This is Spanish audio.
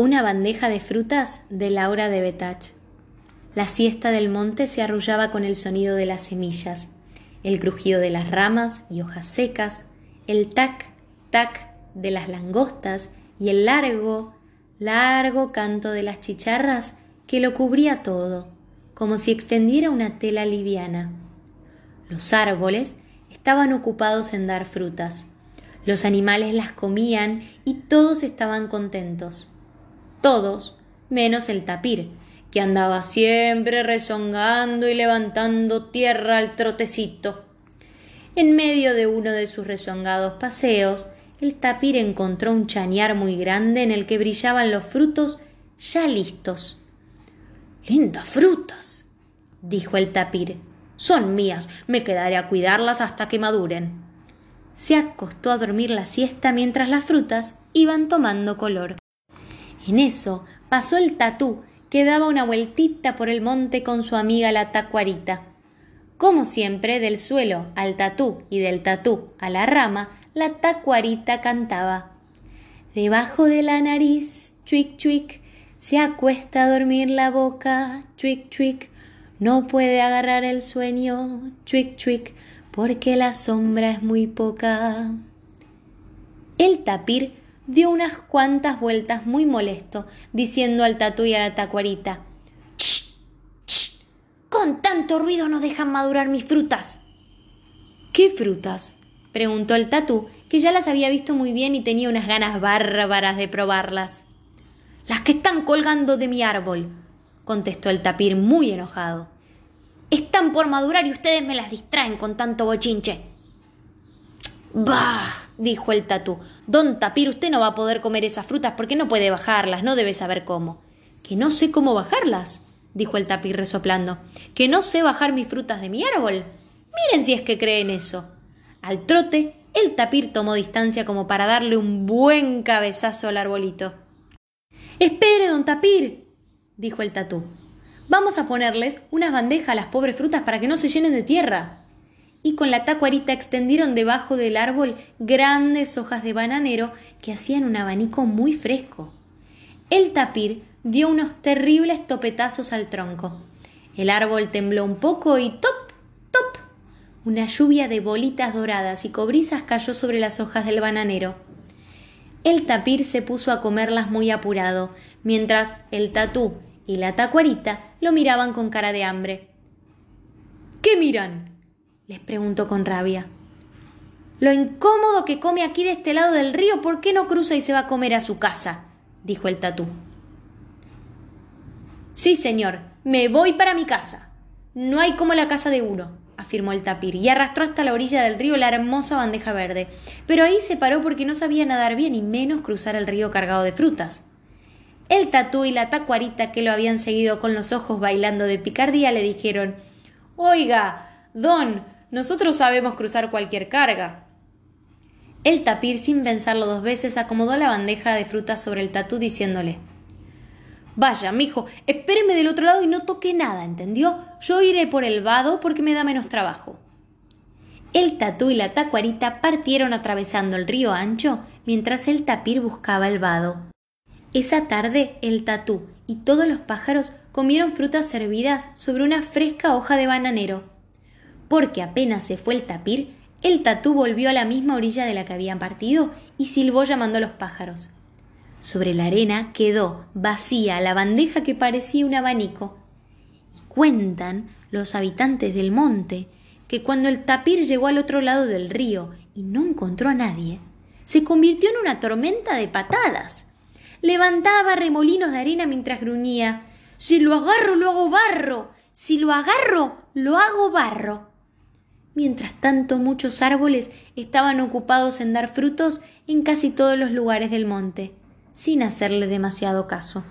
Una bandeja de frutas de Laura de Betach. La siesta del monte se arrullaba con el sonido de las semillas, el crujido de las ramas y hojas secas, el tac, tac de las langostas y el largo, largo canto de las chicharras que lo cubría todo, como si extendiera una tela liviana. Los árboles estaban ocupados en dar frutas. Los animales las comían y todos estaban contentos todos menos el tapir, que andaba siempre rezongando y levantando tierra al trotecito. En medio de uno de sus rezongados paseos, el tapir encontró un chañar muy grande en el que brillaban los frutos ya listos. Lindas frutas, dijo el tapir. Son mías, me quedaré a cuidarlas hasta que maduren. Se acostó a dormir la siesta mientras las frutas iban tomando color. En eso pasó el tatú, que daba una vueltita por el monte con su amiga la tacuarita. Como siempre, del suelo al tatú y del tatú a la rama, la tacuarita cantaba. Debajo de la nariz, chuic chuic, se acuesta a dormir la boca, chuic chuic, no puede agarrar el sueño, chuic chuic, porque la sombra es muy poca. El tapir dio unas cuantas vueltas muy molesto, diciendo al tatú y a la tacuarita ¡Ch! ¡Ch! Con tanto ruido no dejan madurar mis frutas. ¿Qué frutas? preguntó el tatú, que ya las había visto muy bien y tenía unas ganas bárbaras de probarlas. Las que están colgando de mi árbol, contestó el tapir muy enojado. Están por madurar y ustedes me las distraen con tanto bochinche. Bah, dijo el tatú. Don Tapir, usted no va a poder comer esas frutas porque no puede bajarlas, no debe saber cómo. Que no sé cómo bajarlas, dijo el tapir resoplando. Que no sé bajar mis frutas de mi árbol. Miren si es que creen eso. Al trote, el tapir tomó distancia como para darle un buen cabezazo al arbolito. Espere, don Tapir, dijo el tatú. Vamos a ponerles unas bandejas a las pobres frutas para que no se llenen de tierra y con la tacuarita extendieron debajo del árbol grandes hojas de bananero que hacían un abanico muy fresco. El tapir dio unos terribles topetazos al tronco. El árbol tembló un poco y top, top. Una lluvia de bolitas doradas y cobrizas cayó sobre las hojas del bananero. El tapir se puso a comerlas muy apurado, mientras el tatú y la tacuarita lo miraban con cara de hambre. ¿Qué miran? Les preguntó con rabia. Lo incómodo que come aquí de este lado del río, ¿por qué no cruza y se va a comer a su casa? dijo el tatú. Sí, señor, me voy para mi casa. No hay como la casa de uno, afirmó el tapir, y arrastró hasta la orilla del río la hermosa bandeja verde. Pero ahí se paró porque no sabía nadar bien y menos cruzar el río cargado de frutas. El tatú y la tacuarita que lo habían seguido con los ojos bailando de picardía le dijeron Oiga, don, nosotros sabemos cruzar cualquier carga. El tapir, sin pensarlo dos veces, acomodó la bandeja de frutas sobre el tatú, diciéndole Vaya, mijo, espéreme del otro lado y no toque nada, ¿entendió? Yo iré por el vado porque me da menos trabajo. El tatú y la tacuarita partieron atravesando el río ancho mientras el tapir buscaba el vado. Esa tarde el tatú y todos los pájaros comieron frutas servidas sobre una fresca hoja de bananero porque apenas se fue el tapir, el tatú volvió a la misma orilla de la que habían partido y silbó llamando a los pájaros. Sobre la arena quedó vacía la bandeja que parecía un abanico. Y cuentan los habitantes del monte que cuando el tapir llegó al otro lado del río y no encontró a nadie, se convirtió en una tormenta de patadas. Levantaba remolinos de arena mientras gruñía Si lo agarro, lo hago barro. Si lo agarro, lo hago barro. Mientras tanto muchos árboles estaban ocupados en dar frutos en casi todos los lugares del monte, sin hacerle demasiado caso.